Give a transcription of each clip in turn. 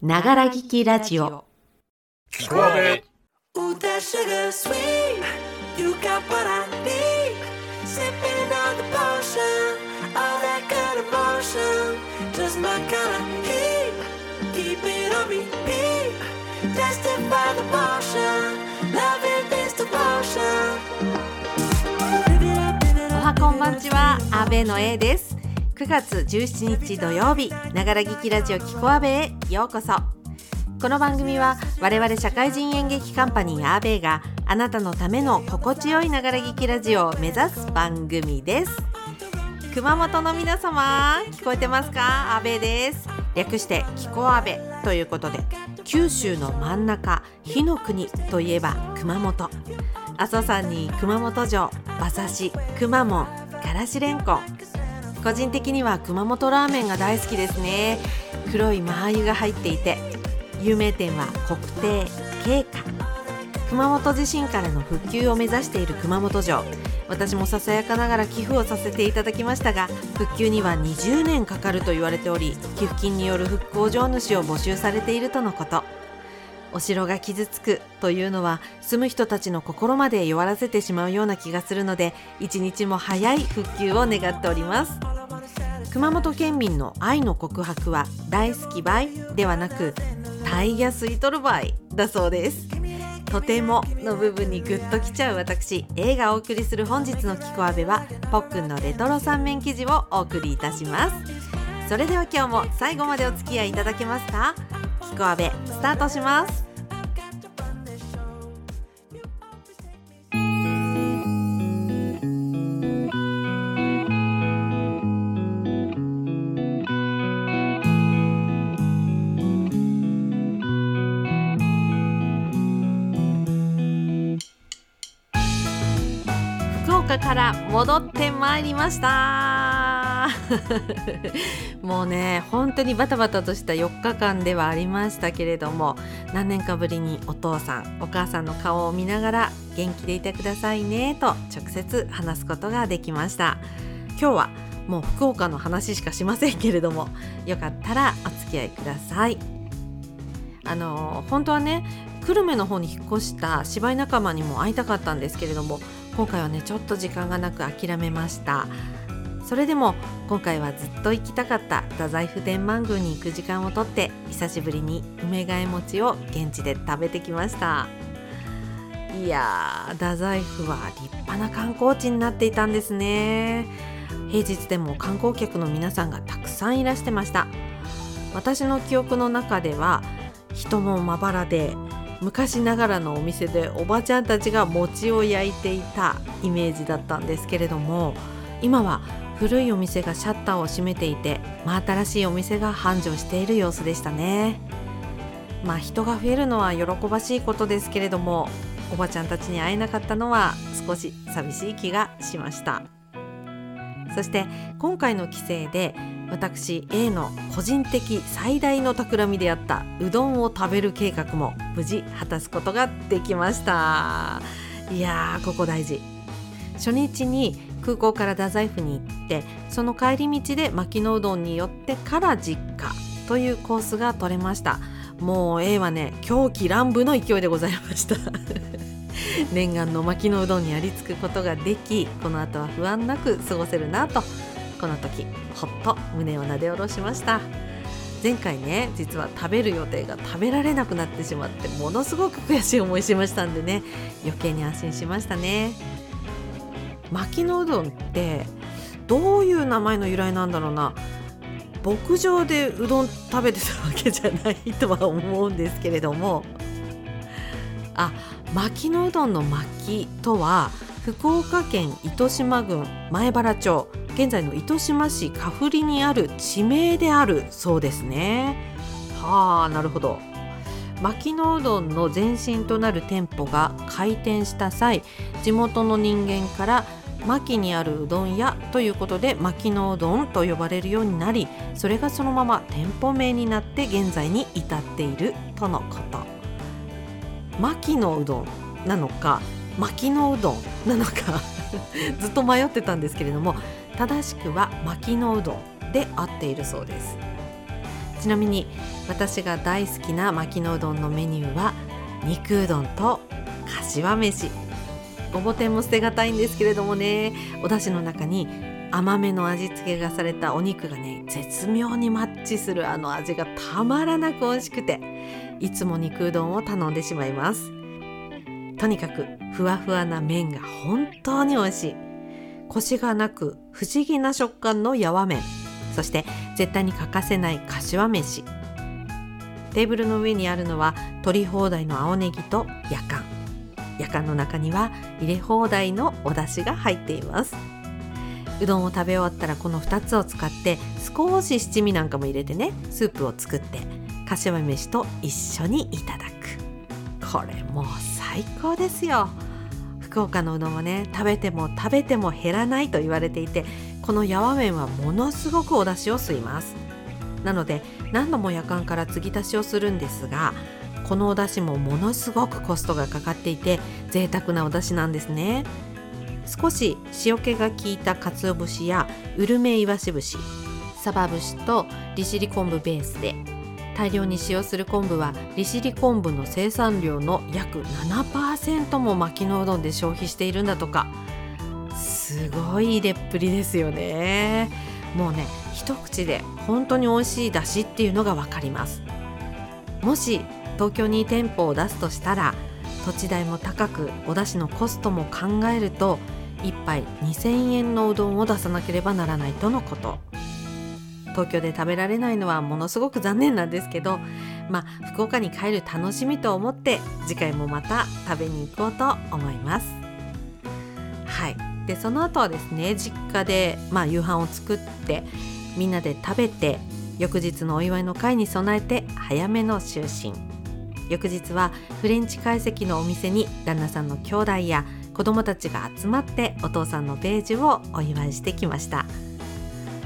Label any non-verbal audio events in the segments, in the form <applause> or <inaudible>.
ながら聞きラジオ。おはこんばんちは、阿部の A です。9月17日土曜日ながら聞きラジオキコアベへようこそ。この番組は我々社会人演劇カンパニーアーベイがあなたのための心地よいながら聞きラジオを目指す番組です。熊本の皆様聞こえてますか？阿部です。略してキコアベということで九州の真ん中火の国といえば熊本。阿蘇山に熊本城馬刺しくまモンからしれんこん。個人的には熊本ラーメンが大好きですね。黒いマー油が入っていて有名店は国亭慶華熊本地震からの復旧を目指している熊本城。私もささやかながら寄付をさせていただきましたが復旧には20年かかると言われており寄付金による復興城主を募集されているとのこと。お城が傷つくというのは住む人たちの心まで弱らせてしまうような気がするので一日も早い復旧を願っております。熊本県民の愛の告白は大好きばいではなくタイヤ吸い取るばいだそうです。とてもの部分にグッときちゃう私 A がお送りする本日のキコアベはポックンのレトロ三面記事をお送りいたします。それでは今日も最後までお付き合いいただけますか？キコアベスタートします。福岡から戻ってまいりました。<laughs> もうね本当にバタバタとした4日間ではありましたけれども何年かぶりにお父さんお母さんの顔を見ながら元気でいてくださいねと直接話すことができました。今日はもう福岡の話しかしませんけれどもよかったらお付き合いください。あの本当はね久留米の方に引っ越した芝居仲間にも会いたかったんですけれども今回はねちょっと時間がなく諦めました。それでも今回はずっと行きたかった太宰府天満宮に行く時間をとって久しぶりに梅替え餅を現地で食べてきました。いやー太宰府は立派な観光地になっていたんですね。平日でも観光客の皆さんがたくさんいらしてました。私の記憶の中では人もまばらで昔ながらのお店でおばちゃんたちが餅を焼いていたイメージだったんですけれども今は古いお店がシャッターを閉めていて真新しいお店が繁盛している様子でしたね。まあ人が増えるのは喜ばしいことですけれどもおばちゃんたちに会えなかったのは少し寂しい気がしました。そして今回の帰省で私 A の個人的最大の企みであったうどんを食べる計画も無事果たすことができました。いやーここ大事。初日に空港から太宰府に行ってその帰り道で牧野うどんに寄ってから実家というコースが取れました。もう A はね狂気乱舞の勢いでございました。<laughs> 念願の牧野うどんにありつくことができこの後は不安なく過ごせるなとこの時ほっと胸をなで下ろしました。前回ね実は食べる予定が食べられなくなってしまってものすごく悔しい思いしましたんでね余計に安心しましたね。牧野うどんってどういう名前の由来なんだろうな。牧場でうどん食べてたわけじゃないとは思うんですけれども。あ牧野うどんの牧とは福岡県糸島郡前原町現在の糸島市香振にある地名であるそうですね。はあなるほど。牧野うどんの前身となる店舗が開店した際地元の人間から牧にあるうどん屋ということで牧野うどんと呼ばれるようになりそれがそのまま店舗名になって現在に至っているとのこと。牧野うどんなのか牧野うどんなのか <laughs> ずっと迷ってたんですけれども正しくは牧野うどんで合っているそうです。ちなみに私が大好きな牧野うどんのメニューは肉うどんと柏飯。ごぼ天も捨てがたいんですけれどもね。お出汁の中に甘めの味付けがされたお肉がね絶妙にマッチするあの味がたまらなく美味しくていつも肉うどんを頼んでしまいます。とにかくふわふわな麺が本当に美味しい。コシがなく不思議な食感のやわ麺。そして絶対に欠かせない柏飯。テーブルの上にあるのは取り放題の青ネギとやかん。やかんの中には入れ放題のお出汁が入っています。うどんを食べ終わったらこの2つを使って少し七味なんかも入れてねスープを作って柏飯と一緒にいただく。これもう最高ですよ。福岡のうどんはね食べても食べても減らないと言われていてこのやわ麺はものすごくお出汁を吸います。なので何度も夜間から継ぎ足しをするんですがこのお出汁もものすごくコストがかかっていて贅沢なお出汁なんですね。少し塩気が効いた鰹節やうるめいわし節サバ節と利尻昆布ベースで大量に使用する昆布は利尻昆布の生産量の約7%も牧野うどんで消費しているんだとか。すごい入れっぷりですよね。もうね一口で本当に美味しい出汁っていうのが分かります。もし東京に店舗を出すとしたら土地代も高くお出汁のコストも考えると1杯2000円のうどんを出さなければならないとのこと。東京で食べられないのはものすごく残念なんですけどまあ福岡に帰る楽しみと思って次回もまた食べに行こうと思います。はい。でその後はですね実家で、まあ、夕飯を作ってみんなで食べて翌日のお祝いの会に備えて早めの就寝。翌日はフレンチ懐石のお店に旦那さんの兄弟や子供たちが集まってお父さんの米寿をお祝いしてきました。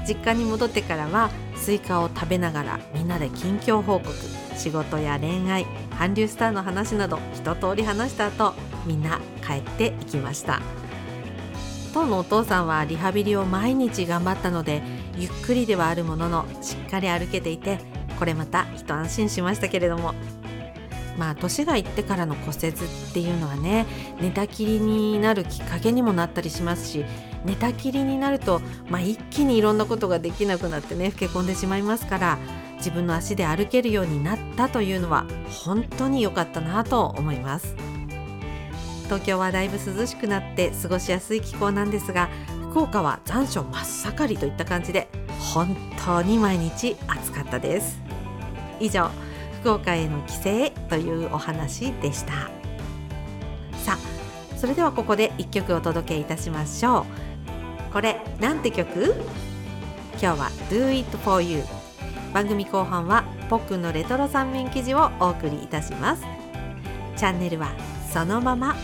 実家に戻ってからはスイカを食べながらみんなで近況報告仕事や恋愛韓流スターの話など一通り話した後みんな帰っていきました。当のお父さんはリハビリを毎日頑張ったのでゆっくりではあるもののしっかり歩けていてこれまた一安心しましたけれども。まあ年がいってからの骨折っていうのはね寝たきりになるきっかけにもなったりしますし寝たきりになると、まあ、一気にいろんなことができなくなってね老け込んでしまいますから自分の足で歩けるようになったというのは本当に良かったなと思います。東京はだいぶ涼しくなって過ごしやすい気候なんですが福岡は残暑真っ盛りといった感じで本当に毎日暑かったです。以上福岡への帰省というお話でした。さあそれではここで1曲お届けいたしましょう。これなんて曲？今日は Do It For You 番組後半はポックンのレトロ三面記事をお送りいたします。チャンネルはそのまま。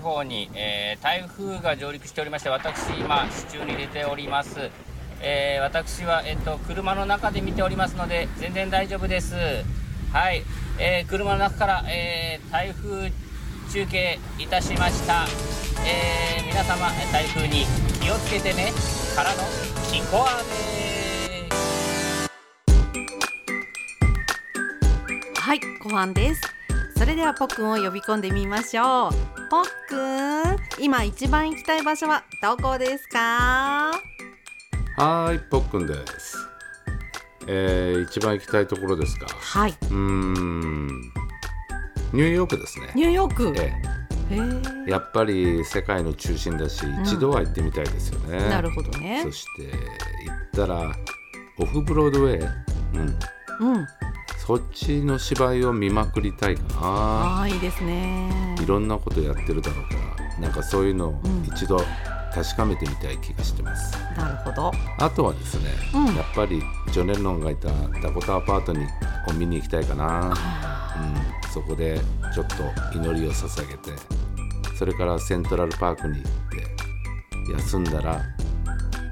地方に、えー台風が上陸しておりまして私今支柱に出ております、えー私は、えっと車の中で見ておりますので全然大丈夫です。はい、えー車の中から、えー台風中継いたしました、えー皆様台風に気をつけてね。からのキコアメはい後半です。それではポッくんを呼び込んでみましょう。ポッくん今一番行きたい場所はどこですか？はーい、ぽっくんです。えー、一番行きたいところですか？はい。うーん、ニューヨークですね。ニューヨーク？ええ。やっぱり世界の中心だし、一度は行ってみたいですよね。なるほどね。そして行ったらオフブロードウェイ、うん、うんそっちの芝居を見まくりたいかな。ああいいですね。いろんなことやってるだろうから、なんかそういうのをうん一度確かめてみたい気がしてます。なるほど。あとはですね、うん。やっぱりジョネ・レノンがいたダコタアパートにを見に行きたいかな、うん、そこでちょっと祈りを捧げてそれからセントラルパークに行って休んだら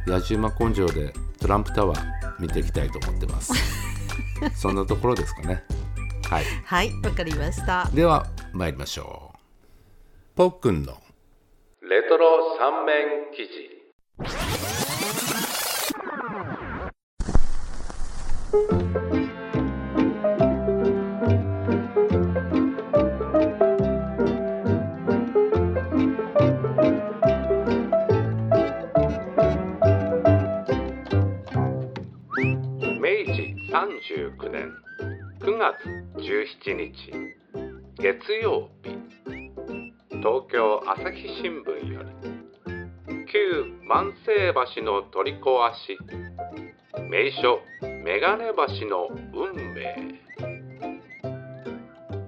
野じ馬根性でトランプタワー見ていきたいと思ってますそんなところですかね。はい。はいわかりました。では参りましょう。ポックンの。レトロ三面記事39年9月17日月曜日東京朝日新聞より旧万世橋の取り壊し名所眼鏡橋の運命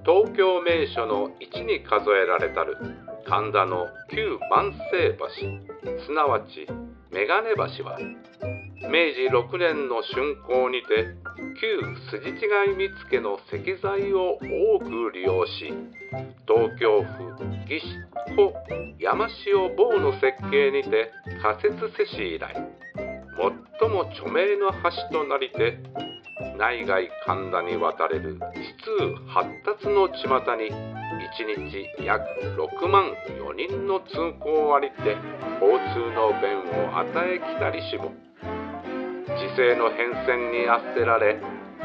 東京名所の一に数えられたる神田の旧万世橋すなわち眼鏡橋は明治6年の竣工にて旧筋違い見附の石材を多く利用し東京府義士古山塩坊の設計にて仮設せし以来最も著名の橋となりて内外神田に渡れる指数発達の巷に1日約6万4人の通行ありて交通の便を与えきたりしも時勢の変遷にあっせられ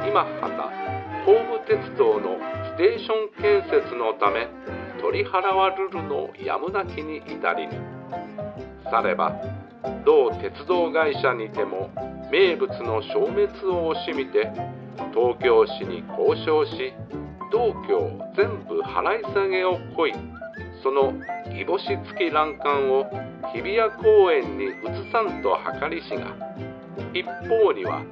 今はた東武鉄道のステーション建設のため取り払わるるのやむなきに至りぬ。されば同鉄道会社にても名物の消滅を惜しみて東京市に交渉し道教全部払い下げをこいそのぎぼし付き欄干を日比谷公園に移さんと計りしが一方には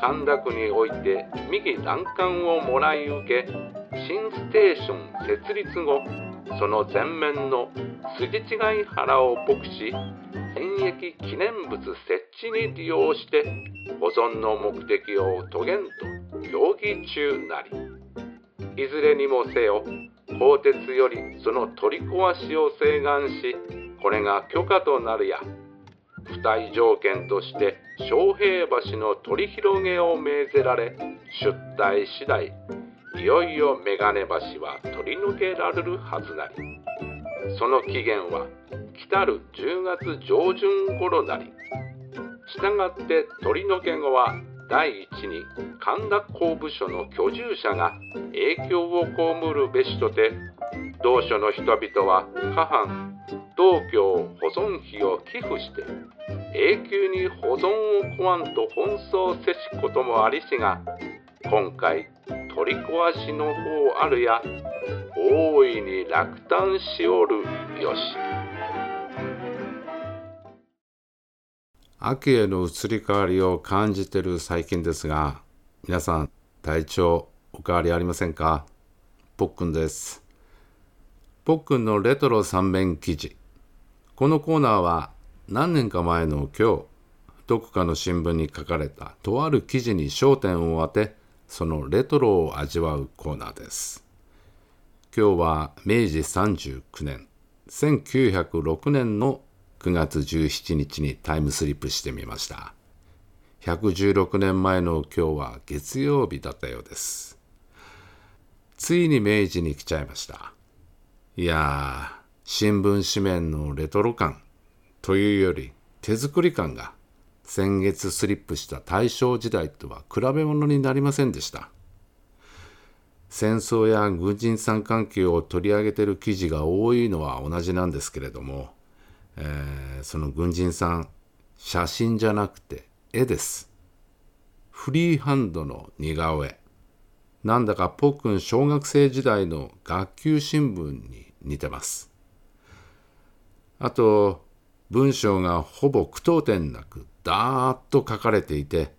神田区において右欄干をもらい受け新ステーション設立後その前面の筋違い原を牧し演疫記念物設置に利用して保存の目的を遂げんと協議中なり。いずれにもせよ鋼鉄よりその取り壊しを請願しこれが許可となるや付帯条件として昌平橋の取り広げを命ぜられ出題次第いよいよ眼鏡橋は取り除けられるはずなり。その期限は来たる10月上旬頃なり。したがって取り除け後は第一に神田工部所の居住者が影響を被るべしとて同所の人々は下藩道教保存費を寄付して永久に保存をこわんと奔走せしこともありしが今回取り壊しの方あるや大いに落胆しおるよし。秋への移り変わりを感じてる最近ですが皆さん体調お変わりありませんか？ぽっくんです。ぽっくんのレトロ三面記事。このコーナーは何年か前の今日どこかの新聞に書かれたとある記事に焦点を当てそのレトロを味わうコーナーです。今日は明治39年1906年の9月17日にタイムスリップしてみました。116年前の今日は月曜日だったようです。ついに明治に来ちゃいました。いや新聞紙面のレトロ感というより手作り感が先月スリップした大正時代とは比べ物になりませんでした戦争や軍人参関係を取り上げてる記事が多いのは同じなんですけれども、えーその軍人さん写真じゃなくて絵です。フリーハンドの似顔絵。なんだかポックン小学生時代の学級新聞に似てます。あと文章がほぼ句読点なくダーッと書かれていて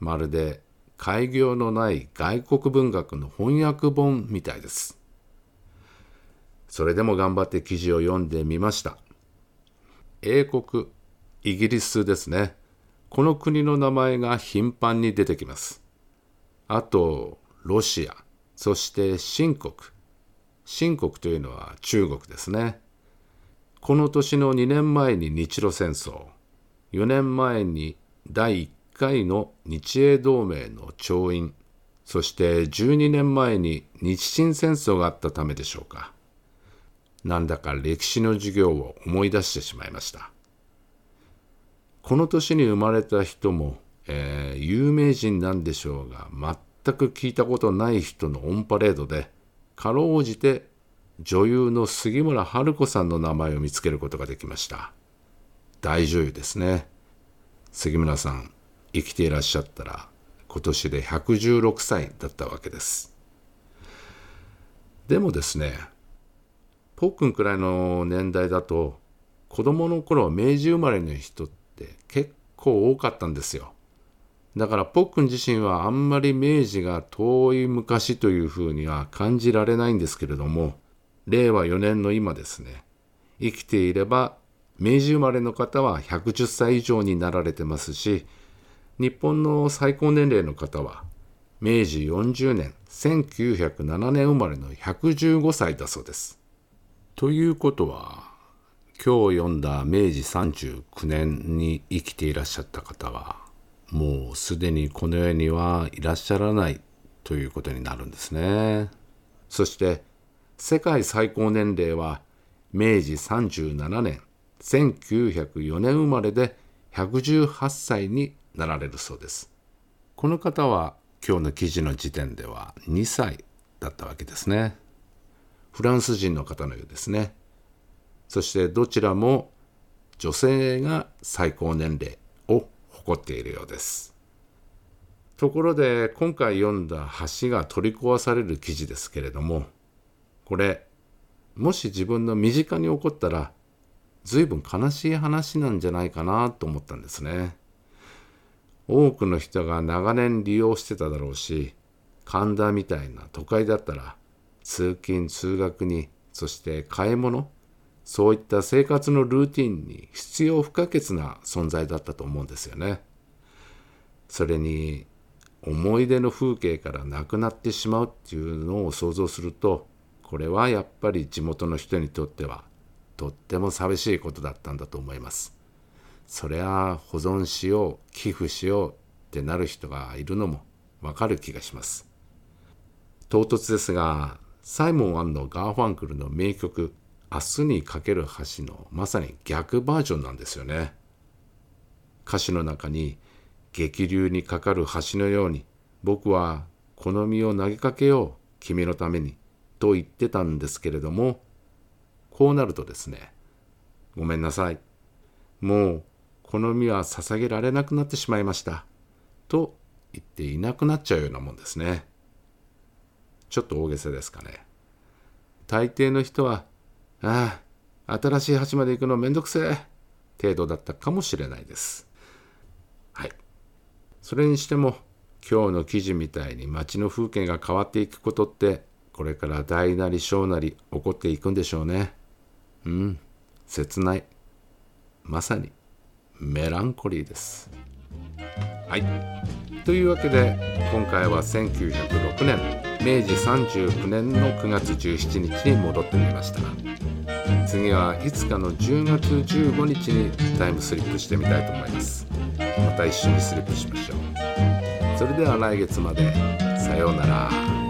まるで開業のない外国文学の翻訳本みたいです。それでも頑張って記事を読んでみました。英国イギリスですね。この国の名前が頻繁に出てきます。あとロシアそして新国。新国というのは中国ですね。この年の2年前に日露戦争。4年前に第1回の日英同盟の調印。そして12年前に日清戦争があったためでしょうか。なんだか歴史の授業を思い出してしまいました。この年に生まれた人も、えー有名人なんでしょうが全く聞いたことない人のオンパレードでかろうじて女優の杉村春子さんの名前を見つけることができました。大女優ですね。杉村さん生きていらっしゃったら今年で116歳だったわけです。でもですねポックンくらいの年代だと子供の頃明治生まれの人って結構多かったんですよ。だからポックン自身はあんまり明治が遠い昔というふうには感じられないんですけれども令和4年の今ですね生きていれば明治生まれの方は110歳以上になられてますし日本の最高年齢の方は明治40年1907年生まれの115歳だそうです。ということは今日読んだ明治39年に生きていらっしゃった方はもうすでにこの世にはいらっしゃらないということになるんですね。そして世界最高年齢は明治37年1904年生まれで118歳になられるそうです。この方は今日の記事の時点では2歳だったわけですね。フランス人の方のようですね。そしてどちらも女性が最高年齢を誇っているようです。ところで今回読んだ橋が取り壊される記事ですけれどもこれもし自分の身近に起こったら随分悲しい話なんじゃないかなと思ったんですね。多くの人が長年利用してただろうし神田みたいな都会だったら通勤通学にそして買い物そういった生活のルーティンに必要不可欠な存在だったと思うんですよね。それに思い出の風景からなくなってしまうっていうのを想像するとこれはやっぱり地元の人にとってはとっても寂しいことだったんだと思います。そりゃ保存しよう寄付しようってなる人がいるのもわかる気がします。唐突ですがサイモンガーファンクルの名曲「明日にかける橋」のまさに逆バージョンなんですよね。歌詞の中に激流にかかる橋のように僕はこの身を投げかけよう君のためにと言ってたんですけれどもこうなるとですねごめんなさい。もうこの身は捧げられなくなってしまいました。と言っていなくなっちゃうようなもんですね。ちょっと大げさですかね。大抵の人はああ新しい橋まで行くのめんどくせえ程度だったかもしれないです。はい。それにしても今日の記事みたいに街の風景が変わっていくことってこれから大なり小なり起こっていくんでしょうね。うん。切ない。まさにメランコリーです。はい。というわけで今回は1906年明治39年の9月17日に戻ってみました。次は5日の10月15日にタイムスリップしてみたいと思います。また一緒にスリップしましょう。それでは来月まで。さようなら。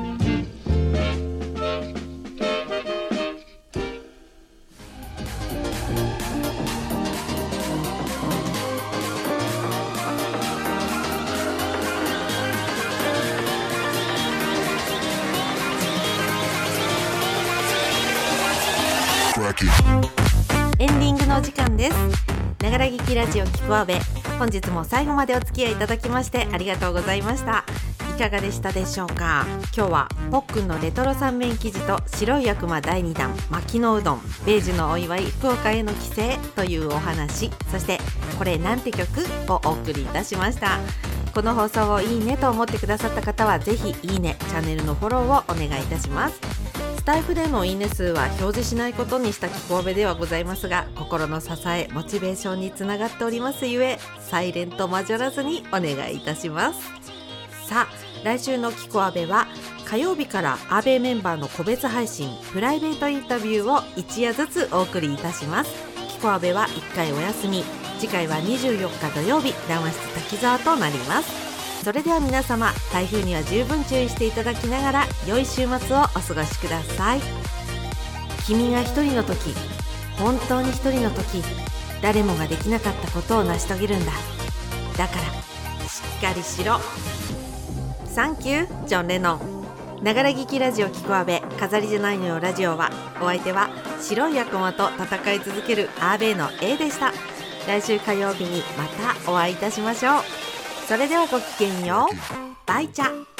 です。ながら劇きラジオキクアベ本日も最後までお付き合いいただきましてありがとうございました。いかがでしたでしょうか？今日はポックンのレトロ三面生地と白い悪魔第2弾薪のうどんベージュのお祝い福岡への帰省というお話そしてこれなんて曲？をお送りいたしました。この放送をいいねと思ってくださった方はぜひいいねチャンネルのフォローをお願いいたします。スタイフでのいいね数は表示しないことにした気候部ではございますが心の支えモチベーションにつながっておりますゆえサイレントマジョらずにお願いいたします。さあ来週のキコアベは火曜日からアベメンバーの個別配信プライベートインタビューを一夜ずつお送りいたします。キコアベは1回お休み。次回は24日土曜日談話室滝沢となります。それでは皆様台風には十分注意していただきながら良い週末をお過ごしください。君が一人の時本当に一人の時誰もができなかったことを成し遂げるんだ。だからしっかりしろ。サンキュージョン・レノンながら聞きラジオキコアベ飾りじゃないのよラジオは。お相手は白い悪魔と戦い続けるアーベイの A でした。来週火曜日にまたお会いいたしましょう。それではごきげんよう。バイチャ。